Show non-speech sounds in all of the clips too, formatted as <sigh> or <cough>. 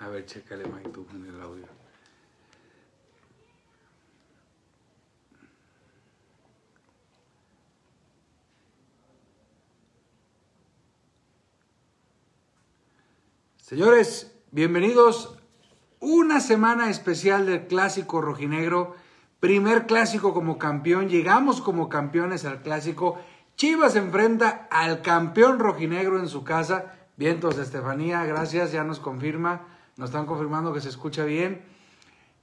A ver, chécale, Mike, tú en el audio. Señores, bienvenidos. Una semana especial del clásico rojinegro. Primer clásico como campeón. Llegamos como campeones al clásico. Chivas enfrenta al campeón rojinegro en su casa. Vientos, Estefanía, gracias, ya nos confirma. Nos están confirmando que se escucha bien.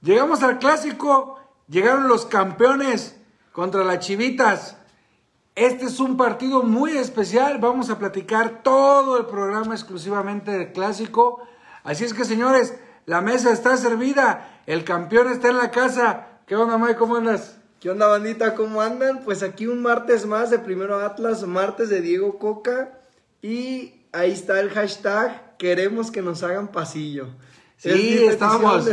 Llegamos al clásico. Llegaron los campeones contra las Chivitas. Este es un partido muy especial. Vamos a platicar todo el programa exclusivamente del clásico. Así es que, señores, la mesa está servida. El campeón está en la casa. ¿Qué onda, Mike? ¿Cómo andas? ¿Qué onda, bandita? ¿Cómo andan? Pues aquí un martes más de Primero Atlas, martes de Diego Coca. Y ahí está el hashtag, queremos que nos hagan pasillo. Sí, estábamos,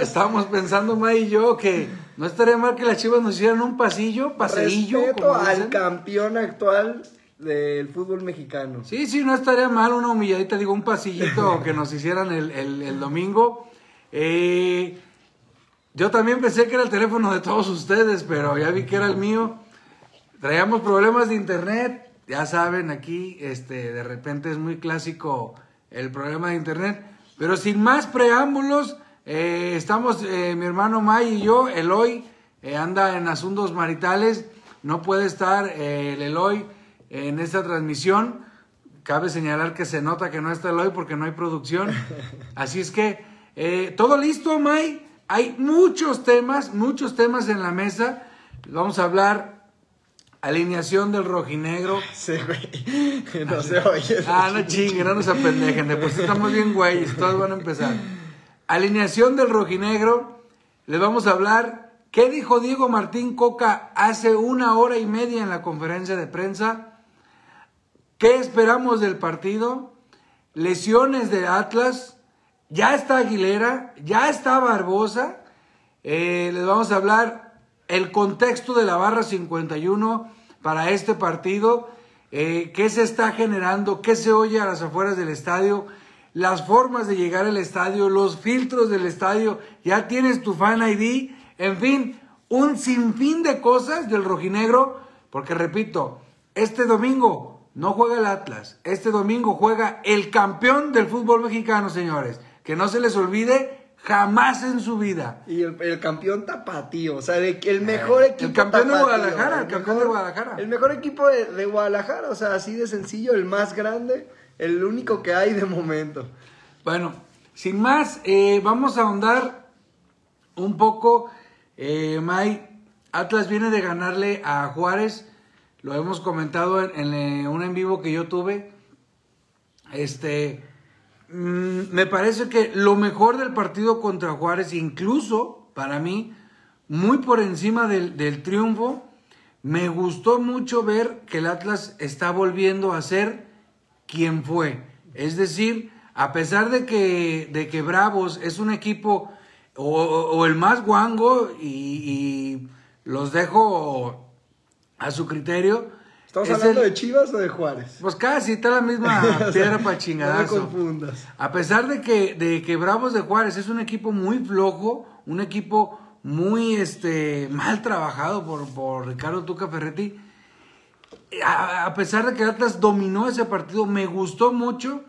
estábamos pensando, May y yo, que no estaría mal que las chivas nos hicieran un pasillo, paseillo. Respeto al campeón actual del fútbol mexicano. Sí, sí, no estaría mal una humilladita, digo, un pasillito <laughs> que nos hicieran el, el, domingo. Eh, yo también pensé que era el teléfono de todos ustedes, pero ya vi que era el mío. Traíamos problemas de internet, ya saben, aquí este, de repente es muy clásico el problema de internet. Pero sin más preámbulos, eh, estamos eh, mi hermano May y yo, Eloy, eh, anda en asuntos maritales, no puede estar el Eloy en esta transmisión. Cabe señalar que se nota que no está Eloy porque no hay producción. Así es que, todo listo, May. Hay muchos temas, muchos temas en la mesa. Vamos a hablar Alineación del rojinegro. <laughs> Sí, güey. No se oye. Ah, no chingue, no nos apendejen. Después estamos bien güeyes, todos van a empezar. Alineación del rojinegro. Les vamos a hablar. ¿Qué dijo Diego Martín Coca hace una hora y media en la conferencia de prensa? ¿Qué esperamos del partido? Lesiones de Atlas. Ya está Aguilera, ya está Barbosa. Eh, les vamos a hablar el contexto de la barra 51 para este partido, eh, qué se está generando, qué se oye a las afueras del estadio, las formas de llegar al estadio, los filtros del estadio, ya tienes tu fan ID, en fin, un sinfín de cosas del rojinegro, porque repito, este domingo no juega el Atlas, este domingo juega el campeón del fútbol mexicano, señores, que no se les olvide Jamás en su vida. Y el, campeón tapatío, o sea, el mejor equipo. El campeón de Guadalajara, el, campeón de Guadalajara. El mejor equipo de, Guadalajara, o sea, así de sencillo, el más grande, el único que hay de momento. Bueno, sin más, eh, vamos a ahondar un poco. Eh, May, Atlas viene de ganarle a Juárez, lo hemos comentado en, en eh, un en vivo que yo tuve. Este me parece que lo mejor del partido contra Juárez, incluso para mí, muy por encima del, triunfo, me gustó mucho ver que el Atlas está volviendo a ser quien fue. Es decir, a pesar de que, de que Bravos es un equipo o, el más guango y, y, los dejo a su criterio, ¿Estamos hablando de Chivas o de Juárez? Pues casi, está la misma <laughs> piedra para chingadazo. No me confundas. A pesar de que, de que Bravos de Juárez es un equipo muy flojo, un equipo muy este, mal trabajado por, por Ricardo Tuca Ferretti, a, pesar de que Atlas dominó ese partido, me gustó mucho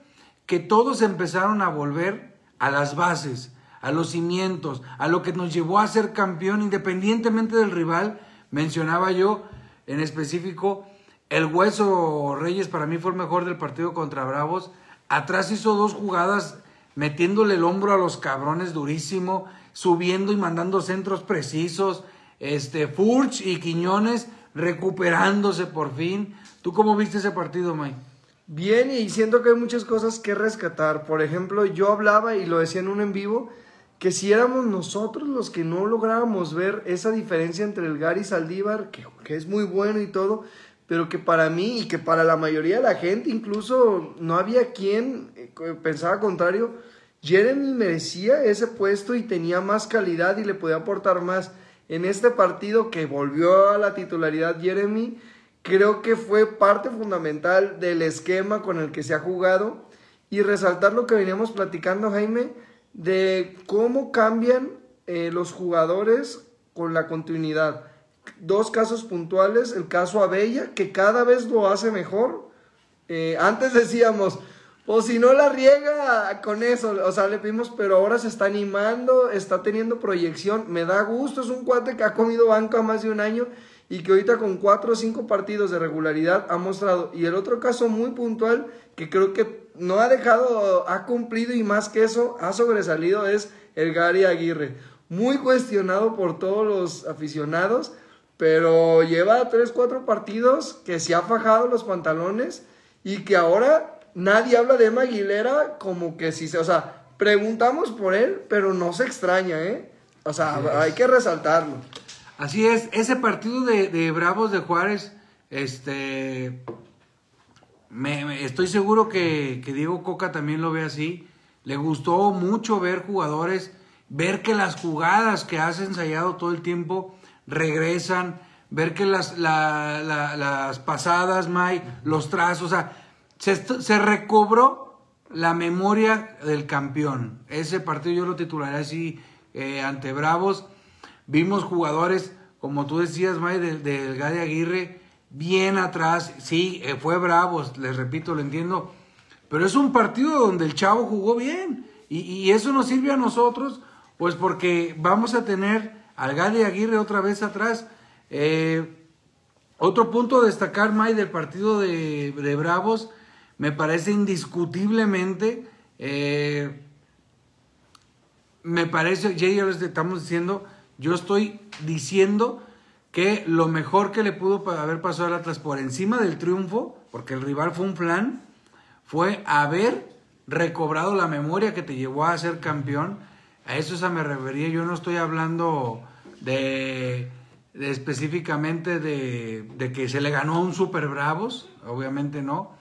que todos empezaron a volver a las bases, a los cimientos, a lo que nos llevó a ser campeón independientemente del rival. Mencionaba yo en específico el Hueso Reyes para mí fue el mejor del partido contra Bravos. Atrás hizo dos jugadas metiéndole el hombro a los cabrones durísimo, subiendo y mandando centros precisos. Este, Furch y Quiñones recuperándose por fin. ¿Tú cómo viste ese partido, Mike? Bien, y siento que hay muchas cosas que rescatar. Por ejemplo, yo hablaba y lo decía en un en vivo, que si éramos nosotros los que no lográbamos ver esa diferencia entre el Gary Saldívar, que es muy bueno y todo, pero que para mí y que para la mayoría de la gente, incluso no había quien eh, pensaba contrario, Jeremy merecía ese puesto y tenía más calidad y le podía aportar más. En este partido que volvió a la titularidad Jeremy, creo que fue parte fundamental del esquema con el que se ha jugado y resaltar lo que veníamos platicando, Jaime, de cómo cambian eh, los jugadores con la continuidad. Dos casos puntuales, el caso Abella, que cada vez lo hace mejor. Eh, antes decíamos, pues si no la riega con eso, o sea, le pedimos, pero ahora se está animando, está teniendo proyección, me da gusto, es un cuate que ha comido banca más de un año y que ahorita con cuatro o cinco partidos de regularidad ha mostrado. Y el otro caso muy puntual, que creo que no ha dejado, ha cumplido y más que eso, ha sobresalido, es el Gary Aguirre. Muy cuestionado por todos los aficionados, pero lleva tres, cuatro partidos que se ha fajado los pantalones y que ahora nadie habla de Emma Aguilera como que si se, o sea, preguntamos por él, pero no se extraña, ¿eh? O sea, hay que resaltarlo. Así es, ese partido de, Bravos de Juárez, este, me, estoy seguro que, que, Diego Coca también lo ve así. Le gustó mucho ver jugadores, ver que las jugadas que has ensayado todo el tiempo regresan, ver que las, las pasadas, May, los trazos, o sea, se, recobró la memoria del campeón. Ese partido yo lo titularé así eh, ante Bravos. Vimos jugadores, como tú decías, May, del, del Gary Aguirre, bien atrás. Sí, eh, fue Bravos, les repito, lo entiendo. Pero es un partido donde el chavo jugó bien. Y, eso nos sirve a nosotros, pues porque vamos a tener al Gary Aguirre otra vez atrás. Eh, otro punto a destacar, May, del partido de, de Bravos me parece indiscutiblemente, eh, me parece, ya les estamos diciendo, yo estoy diciendo que lo mejor que le pudo haber pasado al Atlas por encima del triunfo, porque el rival fue un plan, fue haber recobrado la memoria que te llevó a ser campeón. A eso se me refería. Yo no estoy hablando de, específicamente de, que se le ganó a un Super Bravos, obviamente no.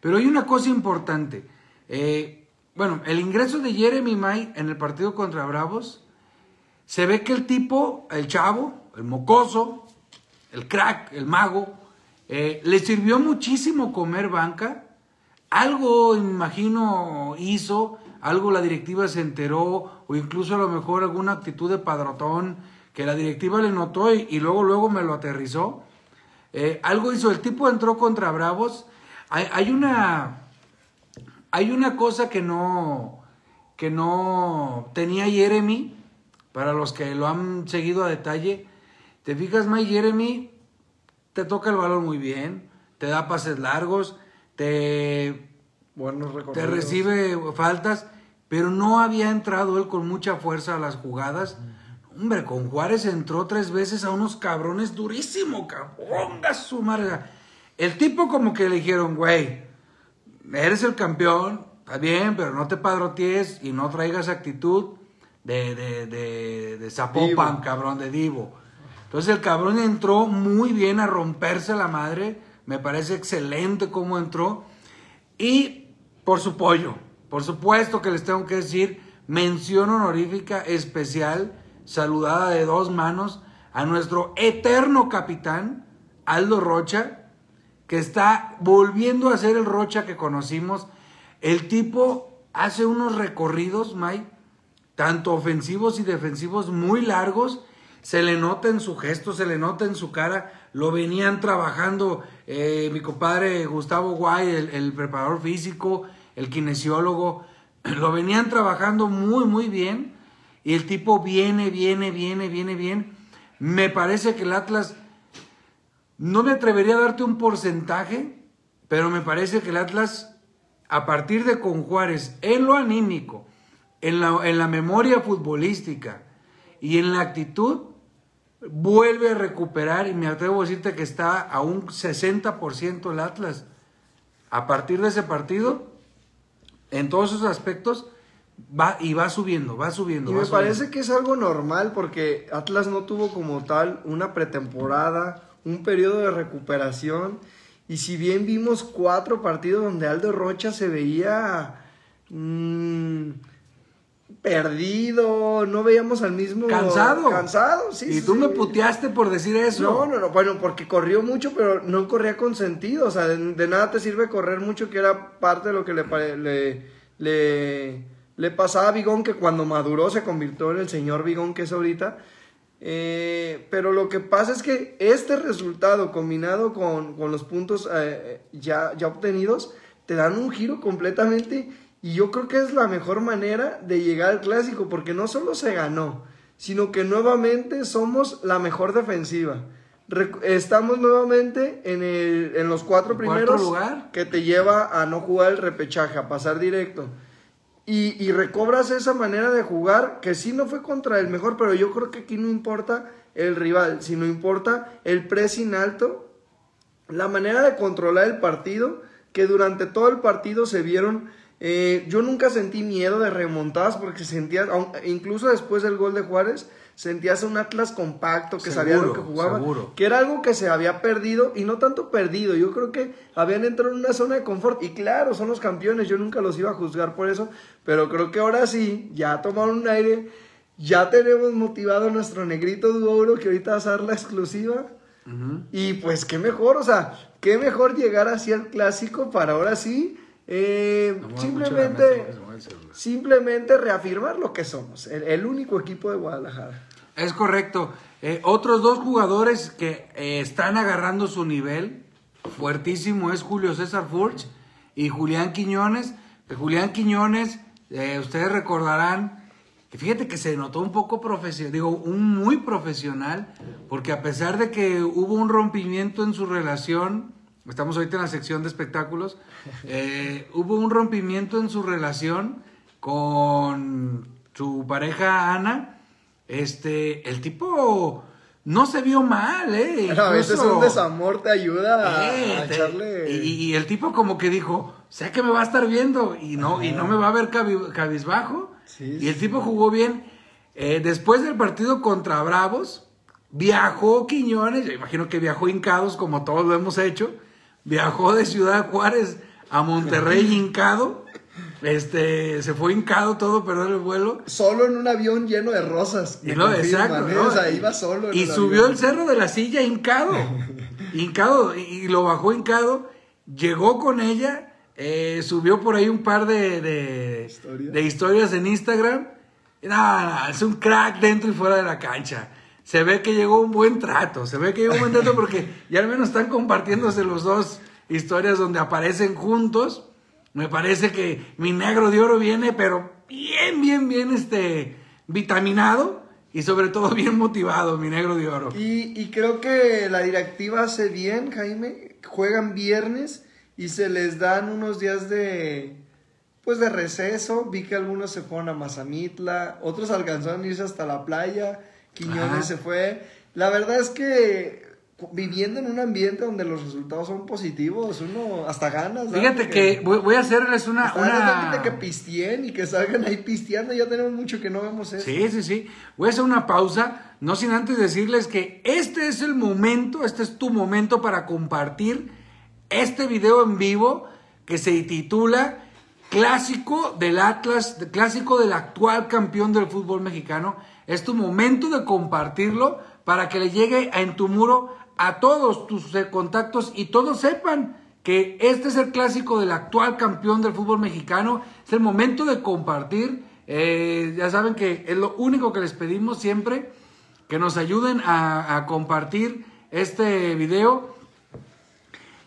Pero hay una cosa importante. Eh, bueno, el ingreso de Jeremy May en el partido contra Bravos, se ve que el tipo, el chavo, el mocoso, el crack, el mago, eh, le sirvió muchísimo comer banca. Algo, imagino, hizo, algo la directiva se enteró, o incluso a lo mejor alguna actitud de padrotón que la directiva le notó y, luego, luego me lo aterrizó. Eh, algo hizo, el tipo entró contra Bravos hay, una. Hay una cosa que no. que no tenía Jeremy. Para los que lo han seguido a detalle. Te fijas, Mike Jeremy te toca el balón muy bien. Te da pases largos. Te. te recibe faltas. Pero no había entrado él con mucha fuerza a las jugadas. Hombre, con Juárez entró tres veces a unos cabrones durísimo, cabrón, su madre. El tipo como que le dijeron, güey, eres el campeón, está bien, pero no te padroties y no traigas actitud de, de, de, de Zapopan, cabrón, de Divo. Entonces el cabrón entró muy bien a romperse la madre, me parece excelente cómo entró. Y por su pollo, por supuesto que les tengo que decir, mención honorífica especial, saludada de dos manos, a nuestro eterno capitán, Aldo Rocha, que está volviendo a ser el Rocha que conocimos. El tipo hace unos recorridos, Mike, tanto ofensivos y defensivos muy largos. Se le nota en su gesto, se le nota en su cara. Lo venían trabajando eh, mi compadre Gustavo Guay, el, el preparador físico, el kinesiólogo. <clears throat> Lo venían trabajando muy, muy bien. Y el tipo viene, viene, viene, viene, bien. Me parece que el Atlas no me atrevería a darte un porcentaje, pero me parece que el Atlas, a partir de con Juárez, en lo anímico, en la, en la memoria futbolística y en la actitud, vuelve a recuperar y me atrevo a decirte que está a un 60% el Atlas. A partir de ese partido, en todos esos aspectos, va y va subiendo, va subiendo. Y me parece que es algo normal porque Atlas no tuvo como tal una pretemporada un periodo de recuperación. Y si bien vimos cuatro partidos donde Aldo Rocha se veía, mm, perdido, no veíamos al mismo... Cansado. Cansado, sí. Y tú sí. me puteaste por decir eso. No, no, no, bueno, porque corrió mucho, pero no corría con sentido, o sea, de, de nada te sirve correr mucho, que era parte de lo que le, le, le, le pasaba a Bigón, que cuando maduró se convirtió en el señor Bigón que es ahorita. Eh, pero lo que pasa es que este resultado combinado con, con los puntos eh, ya, ya obtenidos te dan un giro completamente y yo creo que es la mejor manera de llegar al clásico porque no solo se ganó, sino que nuevamente somos la mejor defensiva. Estamos nuevamente en, el, en los cuatro ¿Cuarto primeros lugar? que te lleva a no jugar el repechaje, a pasar directo. Y, y recobras esa manera de jugar que sí no fue contra el mejor, pero yo creo que aquí no importa el rival, sino importa el pressing alto, la manera de controlar el partido, que durante todo el partido se vieron. Eh, yo nunca sentí miedo de remontadas porque sentías, aun- incluso después del gol de Juárez, sentías un Atlas compacto que sabía lo Seguro, que jugaba, seguro. que era algo que se había perdido y no tanto perdido. Yo creo que habían entrado en una zona de confort y claro, son los campeones. Yo nunca los iba a juzgar por eso, pero creo que ahora sí, ya tomaron un aire. Ya tenemos motivado a nuestro negrito Duoro que ahorita va a ser la exclusiva. Y pues qué mejor, o sea, qué mejor llegar así al clásico para ahora sí eh, No simplemente, simplemente reafirmar lo que somos, el, el único equipo de Guadalajara. Es correcto. Eh, otros dos jugadores que eh, están agarrando su nivel fuertísimo es Julio César Furch y Julián Quiñones. Que Julián Quiñones, eh, ustedes recordarán que fíjate que se notó un poco profesional, digo, un muy profesional, porque a pesar de que hubo un rompimiento en su relación, estamos ahorita en la sección de espectáculos, eh, hubo un rompimiento en su relación con su pareja Ana, este, el tipo no se vio mal, ¿eh? <laughs> a veces un desamor te ayuda a, eh, echarle... y, y el tipo como que dijo, sé que me va a estar viendo y no, y no me va a ver cabi- cabizbajo. Sí, y el sí. tipo jugó bien. Eh, después del partido contra Bravos, viajó Quiñones, yo imagino que viajó hincados como todos lo hemos hecho. Viajó de Ciudad Juárez a Monterrey hincado. Este, se fue hincado todo, perdió el vuelo. Solo en un avión lleno de rosas. Y exacto. ¿eh? ¿no? O sea, iba solo. en Y el subió avión. el cerro de la silla hincado. <laughs> hincado. Y, lo bajó hincado. Llegó con ella. eh, subió por ahí un par de, de, ¿Historias? de historias en Instagram. Nada, es un crack dentro y fuera de la cancha. Se ve que llegó un buen trato. Se ve que llegó un buen trato porque ya al menos están compartiéndose los dos historias donde aparecen juntos. Me parece que mi negro de oro viene, pero bien, bien, bien este, vitaminado y sobre todo bien motivado, mi negro de oro. Y, y creo que la directiva hace bien, Jaime. Juegan viernes y se les dan unos días de pues de receso. Vi que algunos se fueron a Mazamitla, otros alcanzaron a irse hasta la playa. Quiñones Ajá. se fue. La verdad es que viviendo en un ambiente donde los resultados son positivos, uno hasta ganas. Fíjate que voy, voy a hacerles una... una... que pisteen y que salgan ahí pisteando. Ya tenemos mucho que no vemos eso. Sí, sí, sí. Voy a hacer una pausa, no sin antes decirles que este es el momento, este es tu momento para compartir este video en vivo que se titula Clásico del Atlas, clásico del actual campeón del fútbol mexicano. Es tu momento de compartirlo para que le llegue en tu muro a todos tus eh, contactos y todos sepan que este es el clásico del actual campeón del fútbol mexicano. Es el momento de compartir. Eh, ya saben que es lo único que les pedimos siempre, que nos ayuden a, compartir este video.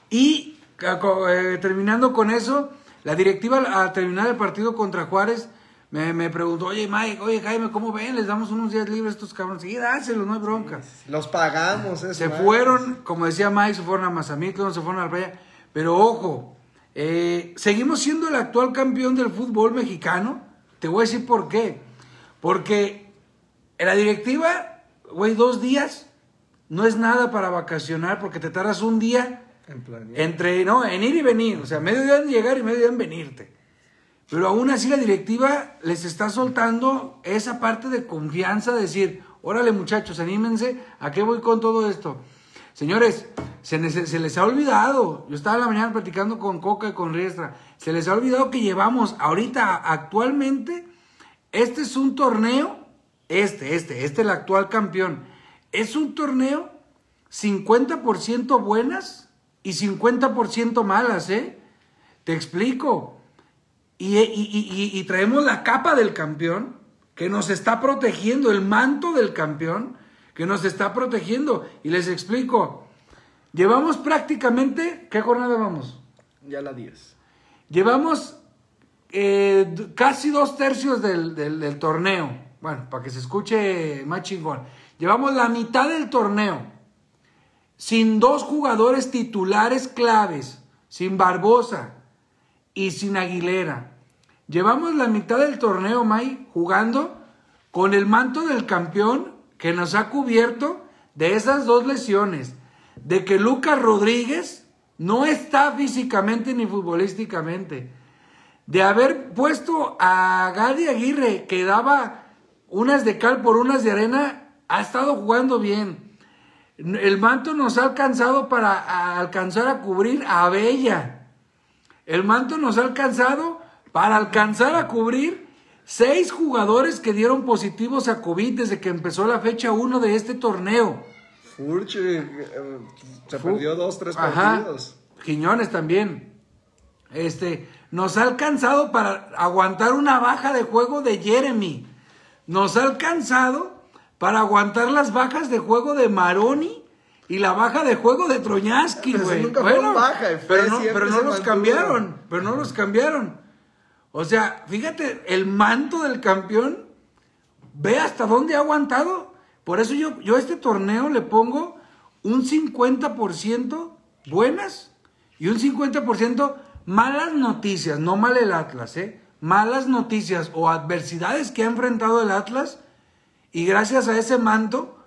Y eh, terminando con eso, la directiva al terminar el partido contra Juárez me, me preguntó, oye Mike, oye Jaime, ¿cómo ven? Les damos unos días libres a estos cabrones. Sí, dáselos, no hay bronca. Los pagamos, eso. Se fueron, como decía Mike, se fueron a Mazamitla, se fueron a la playa. Pero ojo, eh, seguimos siendo el actual campeón del fútbol mexicano. Te voy a decir por qué. Porque en la directiva, güey, dos días no es nada para vacacionar porque te tardas un día En entre, no, en ir y venir. O sea, medio día en llegar y medio día en venirte. Pero aún así la directiva les está soltando esa parte de confianza, de decir, órale muchachos, anímense, ¿a qué voy con todo esto? Señores, se, se les ha olvidado, yo estaba la mañana platicando con Coca y con Riestra, se les ha olvidado que llevamos ahorita actualmente Este es un torneo, este, este, este el actual campeón. Es un torneo 50% buenas y 50% malas, ¿eh? Te explico. Y, y, traemos la capa del campeón que nos está protegiendo, el manto del campeón que nos está protegiendo. Y les explico. Llevamos prácticamente, ¿qué jornada vamos? Ya la 10. Llevamos eh, casi dos tercios del, torneo. Bueno, para que se escuche más chingón. Llevamos la mitad del torneo sin dos jugadores titulares claves, sin Barbosa y sin Aguilera. Llevamos la mitad del torneo, May, jugando con el manto del campeón que nos ha cubierto de esas dos lesiones. De que Lucas Rodríguez no está físicamente ni futbolísticamente de haber puesto a Gadi Aguirre, que daba unas de cal por unas de arena, ha estado jugando bien. El manto nos ha alcanzado para alcanzar a cubrir a Bella. El manto nos ha alcanzado para alcanzar a cubrir seis jugadores que dieron positivos a COVID desde que empezó la fecha 1 de este torneo. Furche eh, se perdió dos, tres partidos. Quiñones también. Este, nos ha alcanzado para aguantar una baja de juego de Jeremy. Nos ha alcanzado para aguantar las bajas de juego de Maroni y la baja de juego de Troñaski, güey. Bueno, pero no, pero no los cambiaron, pero no los cambiaron. O sea, fíjate, el manto del campeón, ve hasta dónde ha aguantado. Por eso yo, yo a este torneo le pongo un 50% buenas y un 50% Malas noticias, no mal el Atlas, ¿eh? Malas noticias o adversidades que ha enfrentado el Atlas y gracias a ese manto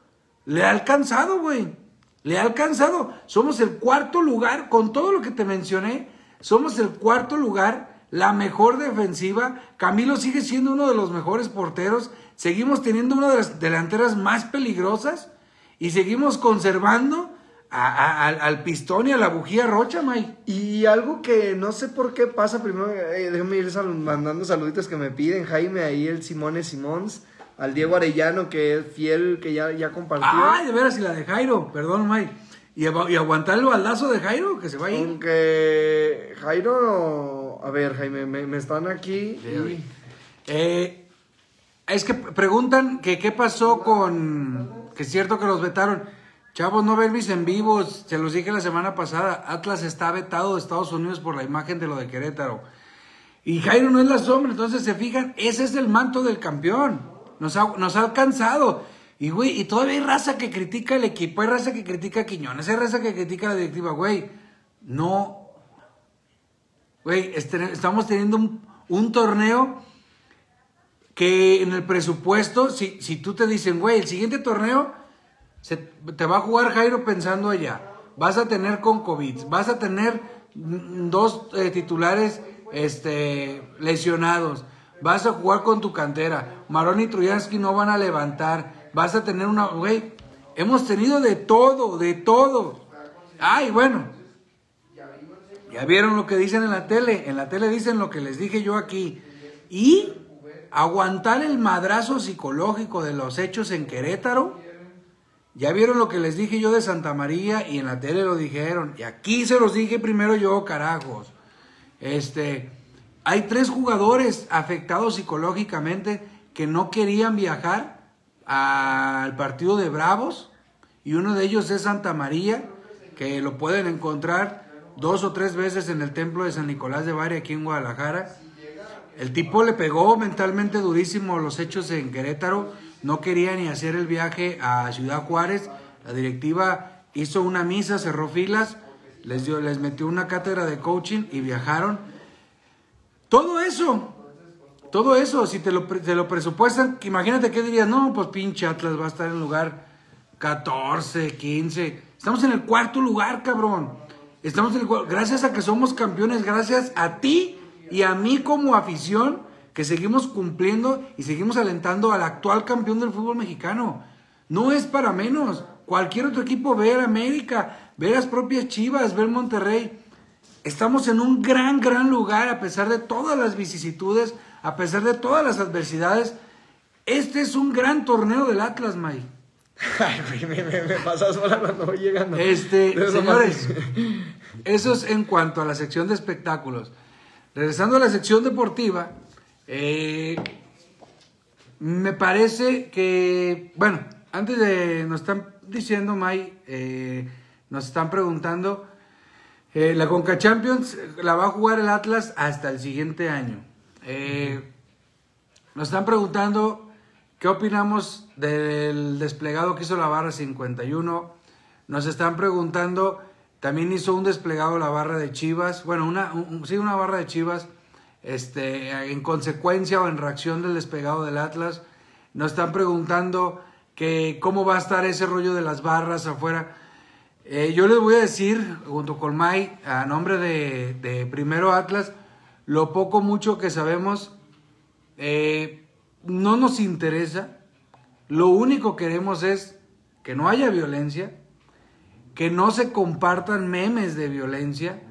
le ha alcanzado, güey. Le ha alcanzado. Somos el cuarto lugar, con todo lo que te mencioné, somos el cuarto lugar, la mejor defensiva. Camilo sigue siendo uno de los mejores porteros. Seguimos teniendo una de las delanteras más peligrosas y seguimos conservando al pistón y a la bujía rocha, May. Y algo que no sé por qué pasa, primero eh, déjame ir mandando saluditos que me piden, Jaime, ahí el Simone Simons, al Diego Arellano, que es fiel, que ya, ya compartió. Ay, de veras, y la de Jairo, perdón, May. Y, y aguantar el baldazo de Jairo, que se va a ir. Aunque Jairo, a ver, Jaime, me, están aquí. Eh, es que preguntan que qué pasó con, que es cierto que los vetaron. Chavos, no ven mis en vivos. Se los dije la semana pasada. Atlas está vetado de Estados Unidos por la imagen de lo de Querétaro. Y Jairo no es la sombra. Entonces, se fijan, ese es el manto del campeón. Nos ha, nos ha alcanzado. Y, güey, y todavía hay raza que critica el equipo. Hay raza que critica a Quiñones. Hay raza que critica la directiva. Güey, no. Güey, este, estamos teniendo un, torneo que en el presupuesto, si, si tú te dicen, güey, el siguiente torneo se, te va a jugar Jairo pensando allá. Vas a tener con COVID, vas a tener dos eh, titulares este, lesionados, vas a jugar con tu cantera. Marón y Trujansky no van a levantar, vas a tener una. Güey, hemos tenido de todo, de todo. Ay, bueno. Ya vieron lo que dicen en la tele. En la tele dicen lo que les dije yo aquí. Y aguantar el madrazo psicológico de los hechos en Querétaro ya vieron lo que les dije yo de Santa María y en la tele lo dijeron. Y aquí se los dije primero yo, carajos. Este, hay tres jugadores afectados psicológicamente que no querían viajar al partido de Bravos. Y uno de ellos es Santa María, que lo pueden encontrar dos o tres veces en el templo de San Nicolás de Bari aquí en Guadalajara. El tipo le pegó mentalmente durísimo los hechos en Querétaro no quería ni hacer el viaje a Ciudad Juárez. La directiva hizo una misa, cerró filas, les, dio, les metió una cátedra de coaching y viajaron. Todo eso, todo eso, si te lo, te lo presupuestan, imagínate qué dirías, no, pues pinche Atlas va a estar en lugar 14, 15. Estamos en el cuarto lugar, cabrón. Estamos en el, gracias a que somos campeones, gracias a ti y a mí como afición que seguimos cumpliendo y seguimos alentando al actual campeón del fútbol mexicano. No es para menos. Cualquier otro equipo, ver América, ver las propias Chivas, ver Monterrey. Estamos en un gran, gran lugar a pesar de todas las vicisitudes, a pesar de todas las adversidades. Este es un gran torneo del Atlas, May. <laughs> Ay, me, me, me pasas sola cuando voy llegando. Este, señores, <laughs> eso es en cuanto a la sección de espectáculos. Regresando a la sección deportiva, eh, me parece que, bueno, antes de, nos están diciendo, May, eh, nos están preguntando, eh, la Conca Champions la va a jugar el Atlas hasta el siguiente año. nos están preguntando qué opinamos del desplegado que hizo la barra 51. Nos están preguntando, también hizo un desplegado la barra de Chivas, bueno, una, sí, una barra de Chivas este, en consecuencia o en reacción del despegado del Atlas. Nos están preguntando que cómo va a estar ese rollo de las barras afuera. Eh, yo les voy a decir, junto con Mai, a nombre de, Primero Atlas, lo poco mucho que sabemos, eh, no nos interesa. Lo único que queremos es que no haya violencia, que no se compartan memes de violencia,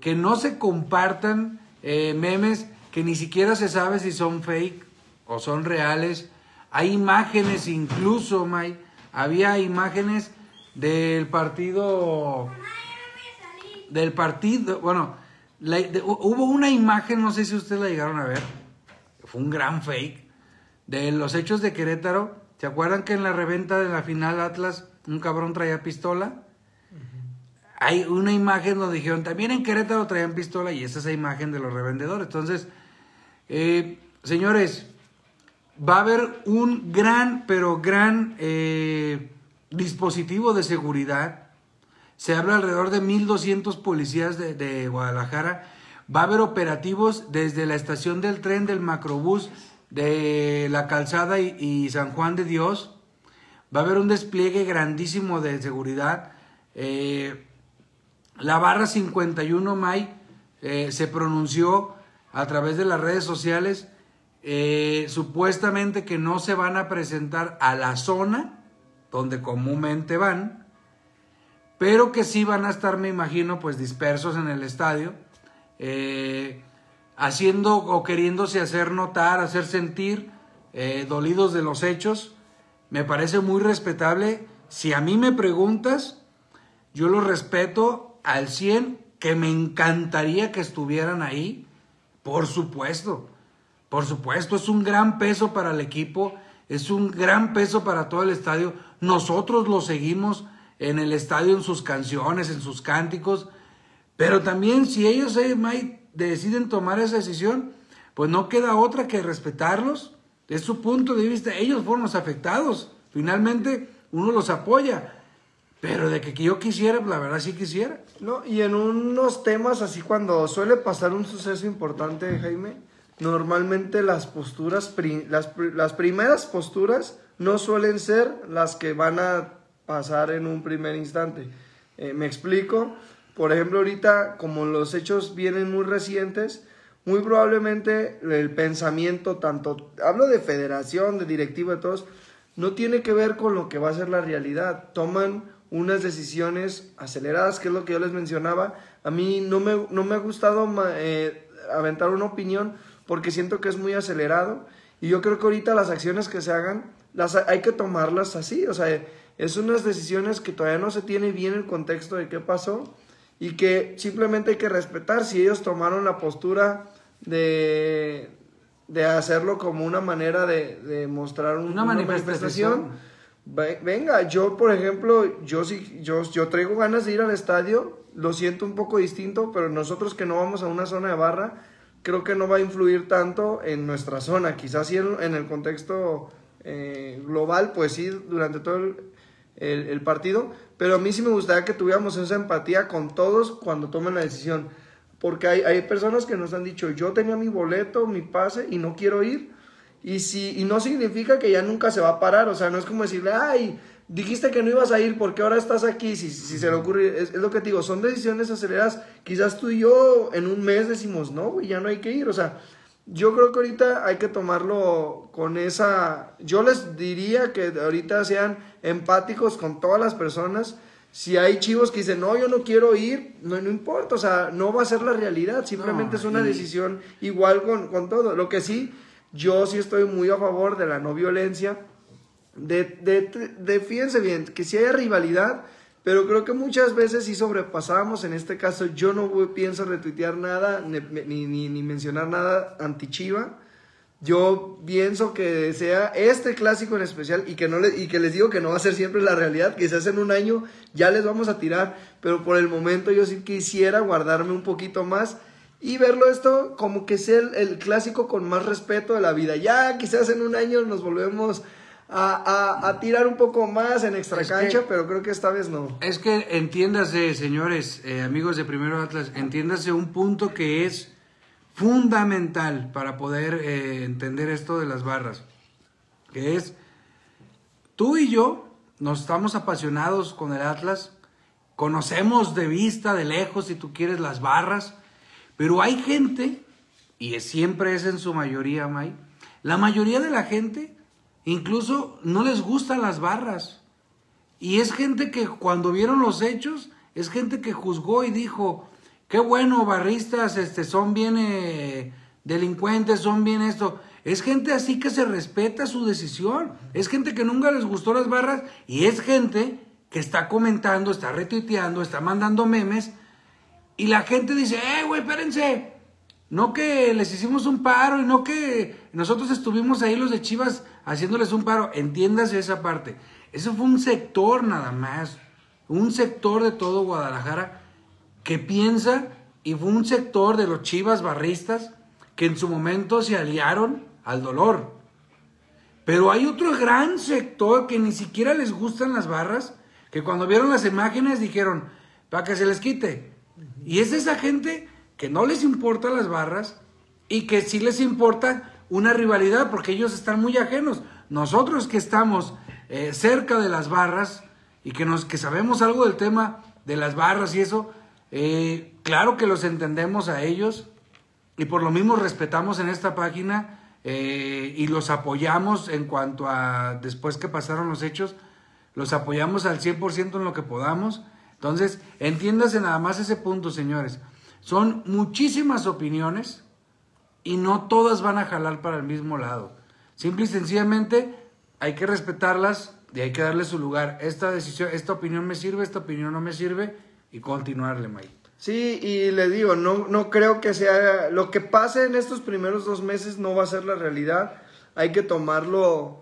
que no se compartan eh, memes que ni siquiera se sabe si son fake o son reales. Hay imágenes incluso, May, había imágenes del partido del partido, bueno, hubo una imagen, no sé si ustedes la llegaron a ver, fue un gran fake de los hechos de Querétaro. ¿Se acuerdan que en la reventa de la final Atlas un cabrón traía pistola? hay una imagen donde dijeron, también en Querétaro traían pistola y esa es esa imagen de los revendedores. Entonces, eh, señores, va a haber un gran, pero gran eh, dispositivo de seguridad. Se habla alrededor de 1.200 policías de, Guadalajara. Va a haber operativos desde la estación del tren del macrobús de la calzada y, San Juan de Dios. Va a haber un despliegue grandísimo de seguridad. Eh, la barra 51 May eh, se pronunció a través de las redes sociales eh, supuestamente que no se van a presentar a la zona donde comúnmente van, pero que sí van a estar, me imagino, pues dispersos en el estadio, eh, haciendo o queriéndose hacer notar, hacer sentir, dolidos de los hechos. Me parece muy respetable. Si a mí me preguntas, yo lo respeto al 100, que me encantaría que estuvieran ahí, por supuesto, por supuesto, es un gran peso para el equipo, es un gran peso para todo el estadio. Nosotros lo seguimos en el estadio, en sus canciones, en sus cánticos, pero también si ellos eh, deciden tomar esa decisión, pues no queda otra que respetarlos. Es su punto de vista. Ellos fueron los afectados. Finalmente, uno los apoya. Pero de que yo quisiera, la verdad sí quisiera. No, y en unos temas así cuando suele pasar un suceso importante, Jaime, normalmente las posturas, las, las primeras posturas no suelen ser las que van a pasar en un primer instante. Eh, me explico, por ejemplo, ahorita como los hechos vienen muy recientes, muy probablemente el pensamiento, tanto, hablo de federación, de directivo, de todos, no tiene que ver con lo que va a ser la realidad. Toman unas decisiones aceleradas, que es lo que yo les mencionaba. A mí no me, no me ha gustado eh, aventar una opinión porque siento que es muy acelerado. Y yo creo que ahorita las acciones que se hagan las hay que tomarlas así, o sea, es unas decisiones que todavía no se tiene bien el contexto de qué pasó y que simplemente hay que respetar. Si ellos tomaron la postura de, de hacerlo como una manera de, mostrar una, manifestación. venga, yo por ejemplo, yo sí, yo, yo traigo ganas de ir al estadio, lo siento un poco distinto, pero nosotros que no vamos a una zona de barra, creo que no va a influir tanto en nuestra zona, quizás sí en, el contexto eh, global, pues sí, durante todo el, el, partido, pero a mí sí me gustaría que tuviéramos esa empatía con todos cuando tomen la decisión, porque hay, hay personas que nos han dicho, yo tenía mi boleto, mi pase y no quiero ir, y, si, y no significa que ya nunca se va a parar, o sea, no es como decirle, ay, dijiste que no ibas a ir, porque ahora estás aquí? Si, si se le ocurre, es, lo que te digo, son decisiones aceleradas. Quizás tú y yo en un mes decimos, no, güey, ya no hay que ir, o sea, yo creo que ahorita hay que tomarlo con esa, yo les diría que ahorita sean empáticos con todas las personas. Si hay chivos que dicen, no, yo no quiero ir, no, no importa, o sea, no va a ser la realidad, simplemente No, es una y- decisión igual con, con todo. Lo que sí, yo sí estoy muy a favor de la no violencia, de, bien, que si haya rivalidad, pero creo que muchas veces sí sobrepasamos, en este caso yo no pienso retuitear nada, ni, ni, mencionar nada anti-Chiva, yo pienso que sea este clásico en especial y que, no y que les digo que no va a ser siempre la realidad, hace en un año ya les vamos a tirar, pero por el momento yo sí quisiera guardarme un poquito más y verlo esto como que sea el, el clásico con más respeto de la vida. Ya quizás en un año nos volvemos a, a- a tirar un poco más en extra Es que- cancha, pero creo que esta vez no. Es que entiéndase, señores, eh, amigos de Primero Atlas, entiéndase un punto que es fundamental para poder eh, entender esto de las barras, que es, tú y yo nos estamos apasionados con el Atlas, conocemos de vista, de lejos, si tú quieres, las barras, pero hay gente, y es- siempre es en su mayoría, May, la mayoría de la gente incluso no les gustan las barras. Y es gente que cuando vieron los hechos, es gente que juzgó y dijo, qué bueno, barristas, este, son bien eh, delincuentes, son bien esto. Es gente así que se respeta su decisión. Es gente que nunca les gustó las barras y es gente que está comentando, está retuiteando, está mandando memes. Y la gente dice, eh, güey, espérense. No que les hicimos un paro y no que nosotros estuvimos ahí los de Chivas haciéndoles un paro. Entiéndase esa parte. Eso fue un sector nada más. Un sector de todo Guadalajara que piensa y fue un sector de los Chivas barristas que en su momento se aliaron al dolor. Pero hay otro gran sector que ni siquiera les gustan las barras, que cuando vieron las imágenes dijeron, para que se les quite. Y es esa gente que no les importa las barras y que sí les importa una rivalidad porque ellos están muy ajenos. Nosotros que estamos eh, cerca de las barras y que, nos, que sabemos algo del tema de las barras y eso, eh, claro que los entendemos a ellos y por lo mismo respetamos en esta página eh, y los apoyamos en cuanto a después que pasaron los hechos, los apoyamos al 100% en lo que podamos. Entonces, entiéndase nada más ese punto, señores. Son muchísimas opiniones y no todas van a jalar para el mismo lado. Simple y sencillamente hay que respetarlas y hay que darle su lugar. Esta decisión, esta opinión me sirve, esta opinión no me sirve y continuarle, Mike. Sí, y le digo, no, no creo que sea lo que pase en estos primeros dos meses no va a ser la realidad. Hay que tomarlo.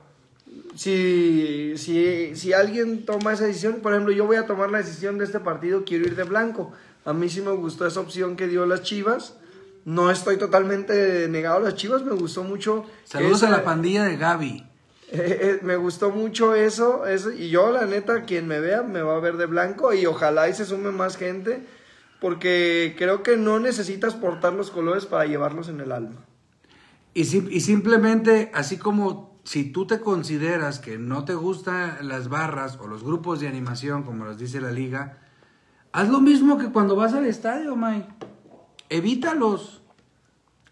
Si, si, si alguien toma esa decisión, por ejemplo, yo voy a tomar la decisión de este partido, quiero ir de blanco. A mí sí me gustó esa opción que dio las Chivas. No estoy totalmente negado a las Chivas, me gustó mucho. Saludos esa- a la pandilla de Gaby. <laughs> eh, eh, me gustó mucho eso, eso, y yo la neta, quien me vea me va a ver de blanco y ojalá y se sume más gente, porque creo que no necesitas portar los colores para llevarlos en el alma. Y, y simplemente, así como si tú te consideras que no te gustan las barras o los grupos de animación, como los dice la liga, haz lo mismo que cuando vas al estadio, Mike. Evítalos.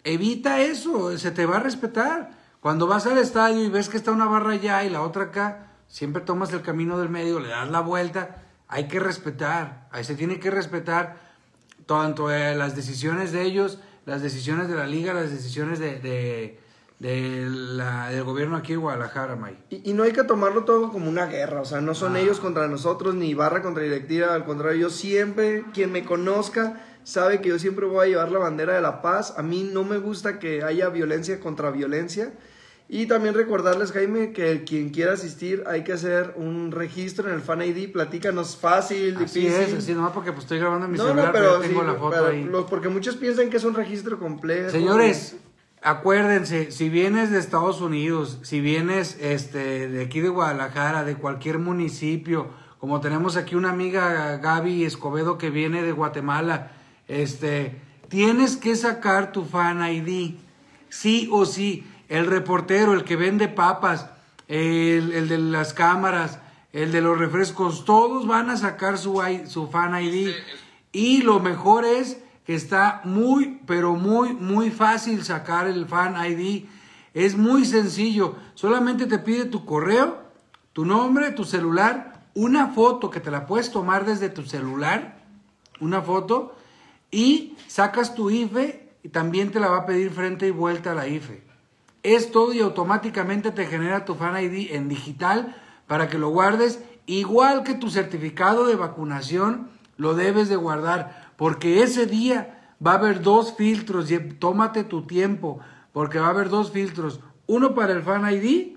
Evita eso, se te va a respetar. Cuando vas al estadio y ves que está una barra allá y la otra acá, siempre tomas el camino del medio, le das la vuelta. Hay que respetar, se tiene que respetar tanto eh, las decisiones de ellos, las decisiones de la liga, las decisiones de, de- de la- del gobierno aquí en Guadalajara, May. Y, y no hay que tomarlo todo como una guerra, o sea, no son Ah. ellos contra nosotros, ni barra contra directiva, al contrario, yo siempre, quien me conozca, sabe que yo siempre voy a llevar la bandera de la paz, a mí no me gusta que haya violencia contra violencia, y también recordarles, Jaime, que quien quiera asistir hay que hacer un registro en el Fan ID, platícanos fácil, Así difícil. es, así nomás porque pues, estoy grabando en mi no, celular, no, pero, pero tengo sí, la foto pero ahí. los- porque muchos piensan que es un registro complejo. Señores, acuérdense, si vienes de Estados Unidos, si vienes este, de aquí de Guadalajara, de cualquier municipio, como tenemos aquí una amiga Gaby Escobedo que viene de Guatemala, este, tienes que sacar tu fan ID, sí o sí. El reportero, el que vende papas, el, el de las cámaras, el de los refrescos, todos van a sacar su fan ID. Y lo mejor es que está muy, pero muy, muy fácil sacar el fan ID. Es muy sencillo. Solamente te pide tu correo, tu nombre, tu celular una foto que te la puedes tomar desde tu celular, una foto, y sacas tu IFE y también te la va a pedir frente y vuelta a la IFE. Es todo y automáticamente te genera tu Fan ID en digital para que lo guardes, igual que tu certificado de vacunación, lo debes de guardar, porque ese día va a haber dos filtros y tómate tu tiempo, porque va a haber dos filtros, uno para el Fan ID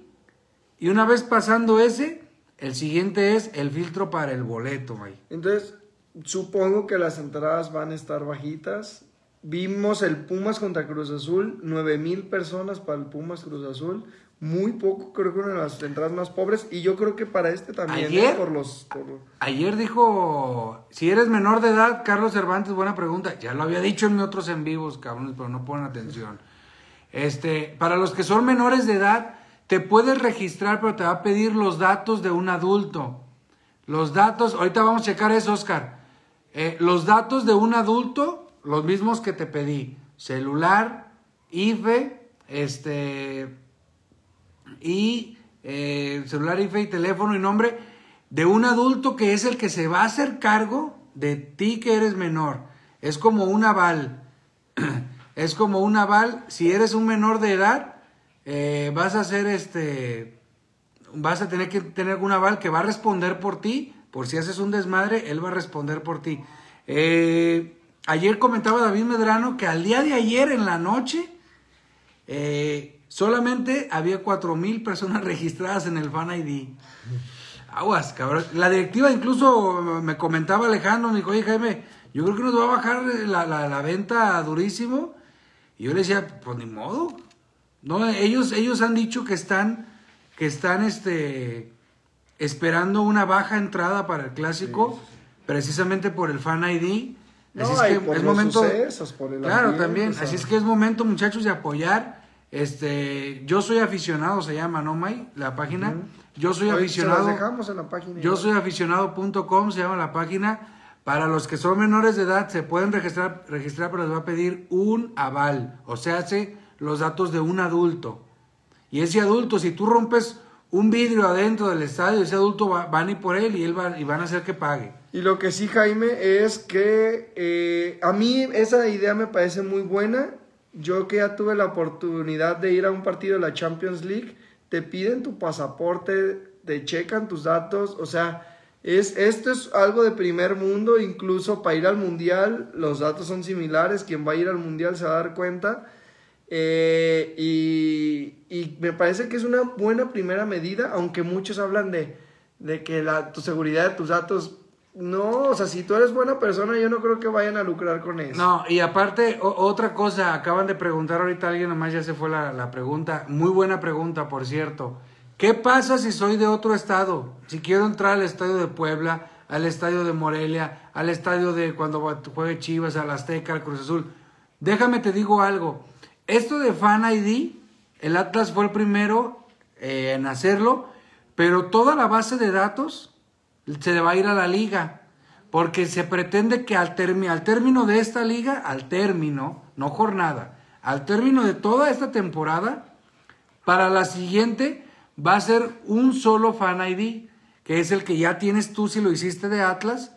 y una vez pasando ese, el siguiente es el filtro para el boleto. Entonces, supongo que las entradas van a estar bajitas. Vimos el Pumas contra Cruz Azul, 9 mil personas para el Pumas Cruz Azul. Muy poco, creo que una de las entradas más pobres. Y yo creo que para este también. ¿eh? Ayer, por los, ayer dijo, si eres menor de edad, Carlos Cervantes, buena pregunta. Ya lo había dicho en mis otros en vivos, cabrones, pero no ponen atención. Este, para los que son menores de edad, te puedes registrar, pero te va a pedir los datos de un adulto. Los datos, ahorita vamos a checar eso, Oscar. Eh, los datos de un adulto, los mismos que te pedí. Celular, IFE, este, y eh, celular, IFE y teléfono y nombre de un adulto que es el que se va a hacer cargo de ti que eres menor. Es como un aval. <clears throat> es como un aval. Si eres un menor de edad, eh, vas a hacer este, vas a tener que tener algún aval que va a responder por ti, por si haces un desmadre, él va a responder por ti. Eh, ayer comentaba David Medrano que al día de ayer en la noche eh, solamente había cuatro mil personas <laughs> registradas en el Fan ID. Aguas, cabrón. La directiva incluso me comentaba Alejandro, me dijo, oye Jaime, yo creo que nos va a bajar la, la venta durísimo. Y yo le decía, pues ni modo, no, ellos, ellos han dicho que están, que están este, esperando una baja entrada para el clásico, precisamente por el Fan ID. Así es que es momento. claro, también. Así es que es momento, muchachos, de apoyar. Este, yo soy aficionado, se llama Nomay, la página. Yo soy aficionado. dejamos en la página. Yo soy aficionado.com, se llama la página. Para los que son menores de edad, se pueden registrar, registrar, pero les va a pedir un aval. O sea, hace los datos de un adulto. Y ese adulto, si tú rompes un vidrio adentro del estadio, ese adulto va, van a ir por él y, él y van a hacer que pague. Y lo que sí, Jaime, es que eh, a mí esa idea me parece muy buena. Yo que ya tuve la oportunidad de ir a un partido de la Champions League, te piden tu pasaporte, te checan tus datos, o sea, es, esto es algo de primer mundo, incluso para ir al mundial los datos son similares, quien va a ir al mundial se va a dar cuenta. Eh, y, me parece que es una buena primera medida, aunque muchos hablan de, de que la, tu seguridad de tus datos no, o sea, si tú eres buena persona, yo no creo que vayan a lucrar con eso. No, y aparte, otra cosa, acaban de preguntar ahorita alguien, nomás ya se fue la, la, pregunta. Muy buena pregunta, por cierto. ¿Qué pasa si soy de otro estado? Si quiero entrar al estadio de Puebla, al estadio de Morelia, al estadio de cuando juegue Chivas, al Azteca, al Cruz Azul. Déjame te digo algo. Esto de Fan ID, el Atlas fue el primero eh, en hacerlo, pero toda la base de datos se va a ir a la liga, porque se pretende que al, al término de esta liga, al término, no jornada, al término de toda esta temporada, para la siguiente va a ser un solo Fan ID, que es el que ya tienes tú si lo hiciste de Atlas,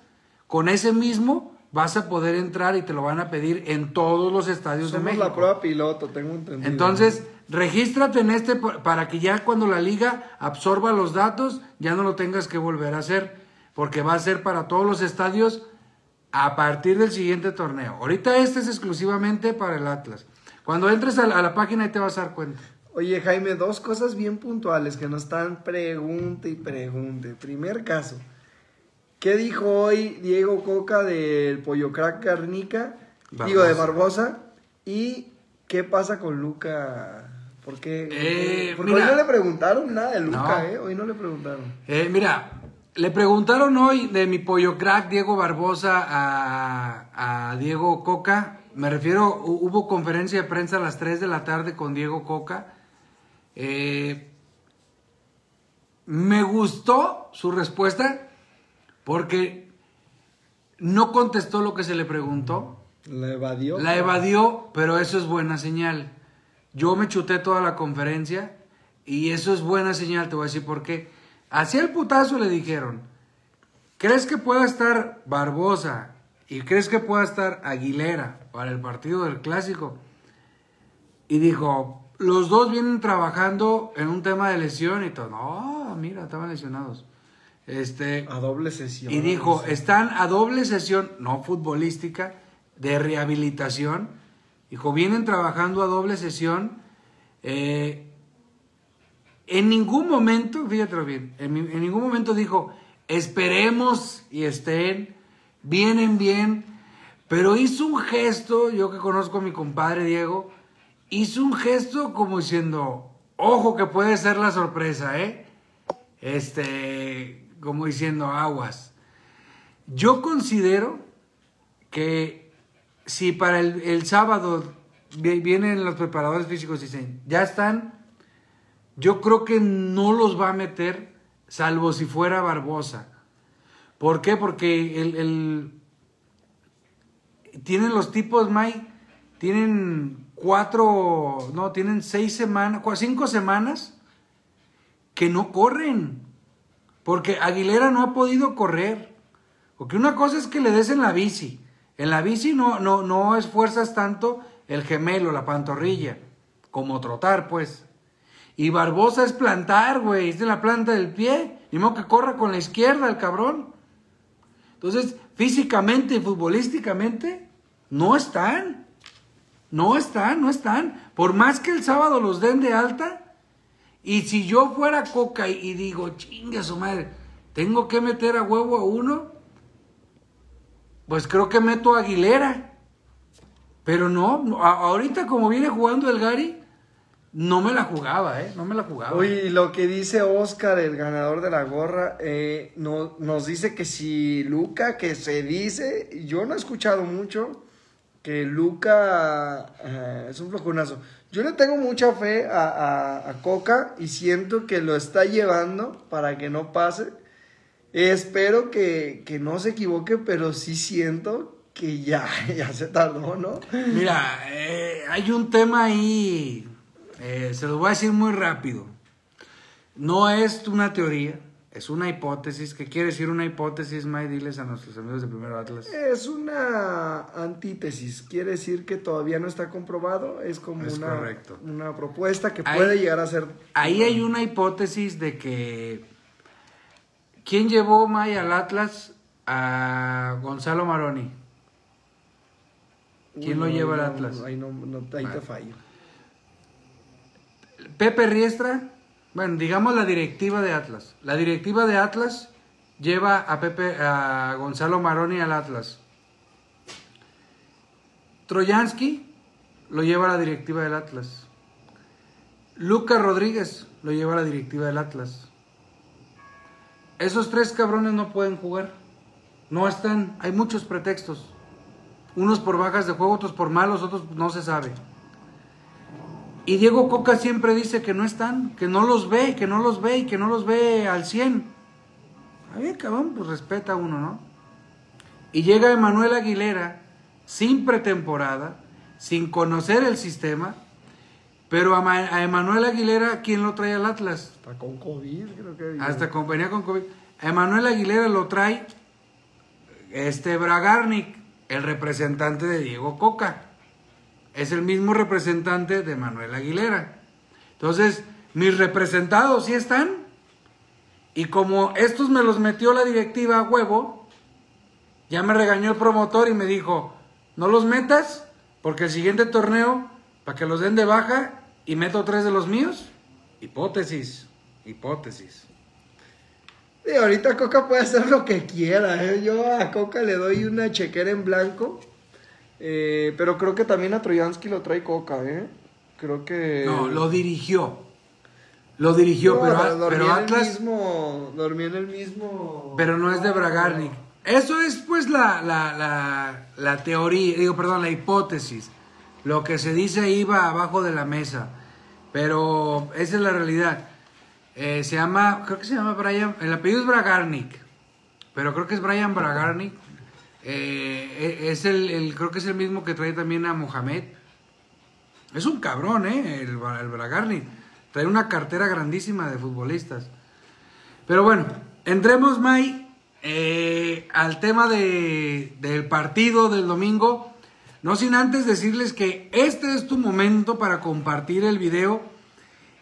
con ese mismo vas a poder entrar y te lo van a pedir en todos los estadios de México. la prueba piloto, tengo entendido. Entonces, regístrate en este para que ya cuando la liga absorba los datos, ya no lo tengas que volver a hacer, porque va a ser para todos los estadios a partir del siguiente torneo. Ahorita este es exclusivamente para el Atlas. Cuando entres a la, a la página ahí te vas a dar cuenta. Oye Jaime, dos cosas bien puntuales que nos están pregunte y pregunte. Primer caso, ¿Qué dijo hoy Diego Coca del Pollo Crack Garnica? Digo, de Barbosa. ¿Y qué pasa con Luca? ¿Por qué? Eh, Porque hoy no le preguntaron nada de Luca, ¿eh? Hoy no le preguntaron. Eh, mira, le preguntaron hoy de mi Pollo Crack Diego Barbosa a, a Diego Coca. Me refiero, hubo conferencia de prensa a las 3 de la tarde con Diego Coca. Eh, me gustó su respuesta porque no contestó lo que se le preguntó. La evadió. La evadió, pero eso es buena señal. Yo me chuté toda la conferencia y eso es buena señal, te voy a decir por qué. Hacia el putazo le dijeron, ¿crees que pueda estar Barbosa y crees que pueda estar Aguilera para el partido del clásico? Y dijo, los dos vienen trabajando en un tema de lesión y todo. No, mira, estaban lesionados. Este, A doble sesión. y dijo, están a doble sesión, no futbolística, de rehabilitación. Dijo, vienen trabajando a doble sesión. Eh, en ningún momento, fíjate bien, en, ningún momento dijo, esperemos y estén, vienen bien, pero hizo un gesto, yo que conozco a mi compadre Diego, hizo un gesto como diciendo, ojo que puede ser la sorpresa, ¿eh? Este, como diciendo, aguas. Yo considero que si para el, el sábado vi- vienen los preparadores físicos y dicen, ya están, yo creo que no los va a meter, salvo si fuera Barbosa. ¿Por qué? Porque el, el- tienen los tipos, Mike, tienen cuatro, no, tienen seis semanas, cinco semanas que no corren. Porque Aguilera no ha podido correr. Porque una cosa es que le des en la bici. En la bici no, no, no esfuerzas tanto el gemelo, la pantorrilla, como trotar, pues. Y Barbosa es plantar, güey, es de la planta del pie. Ni modo que corra con la izquierda el cabrón. Entonces, físicamente y futbolísticamente, no están. No están, no están. Por más que el sábado los den de alta, y si yo fuera Coca y, digo, chinga su madre, tengo que meter a huevo a uno, pues creo que meto a Aguilera. Pero no, ahorita como viene jugando el Gary, no me la jugaba, ¿eh? No me la jugaba. Oye, y lo que dice Oscar, el ganador de la gorra, eh, no- nos dice que si Luca, que se dice, yo no he escuchado mucho, que Luca eh, es un flojonazo. Yo le tengo mucha fe a, a- a Coca y siento que lo está llevando para que no pase. Espero que, que no se equivoque, pero sí siento que ya, <laughs> ya se tardó, ¿no? Mira, eh, hay un tema ahí, eh, se lo voy a decir muy rápido. No es una teoría, es una hipótesis. ¿Qué quiere decir una hipótesis, May? Diles a nuestros amigos de Primero Atlas. Es una antítesis, quiere decir que todavía no está comprobado, es como Es una, correcto. una propuesta que Ahí- puede llegar a ser... Ahí hay una hipótesis de que... ¿Quién llevó, May, al Atlas? A Gonzalo Maroni. ¿Quién lo no, lleva al Atlas? Ahí, no, no, ahí te fallo. Pepe Riestra, bueno, digamos la directiva de Atlas. La directiva de Atlas lleva a Pepe, a Gonzalo Maroni al Atlas. Troyansky lo lleva a la directiva del Atlas. Lucas Rodríguez lo lleva a la directiva del Atlas. Esos tres cabrones no pueden jugar. No están. Hay muchos pretextos. Unos por bajas de juego, otros por malos, otros no se sabe. Y Diego Coca siempre dice que no están, que no los ve, que no los ve y que no los ve al 100. A ver, cabrón, pues respeta uno, ¿no? Y llega Emanuel Aguilera sin pretemporada, sin conocer el sistema, pero a, a Emanuel Aguilera, ¿quién lo trae al Atlas? Está con COVID, creo que... Hasta compañía con COVID. A Emanuel Aguilera lo trae este Bragarnik, el representante de Diego Coca. Es el mismo representante de Manuel Aguilera. Entonces, mis representados sí están. Y como estos me los metió la directiva a huevo, ya me regañó el promotor y me dijo, no los metas, porque el siguiente torneo, para que los den de baja y meto tres de los míos. Hipótesis, hipótesis. Sí, ahorita Coca puede hacer lo que quiera. ¿eh? Yo a Coca le doy una chequera en blanco. Eh, pero creo que también a Troyansky lo trae Coca, ¿eh? Creo que... No, lo dirigió. Lo dirigió, No, pero, dormía pero el Atlas, mismo, dormía en el mismo... pero no es de Bragarnik. Eso es pues la, la, la, la teoría, digo, perdón, la hipótesis. Lo que se dice va abajo de la mesa. Pero esa es la realidad. Eh, se llama, creo que se llama Brian, el apellido es Bragarnik, pero creo que es Brian Bragarnik. Eh, e- es el, creo que es el mismo que trae también a Mohamed. Es un cabrón, ¿eh? El, el Bragarnik. Trae una cartera grandísima de futbolistas. Pero bueno, entremos, May, eh, al tema de, del partido del domingo, no sin antes decirles que este es tu momento para compartir el video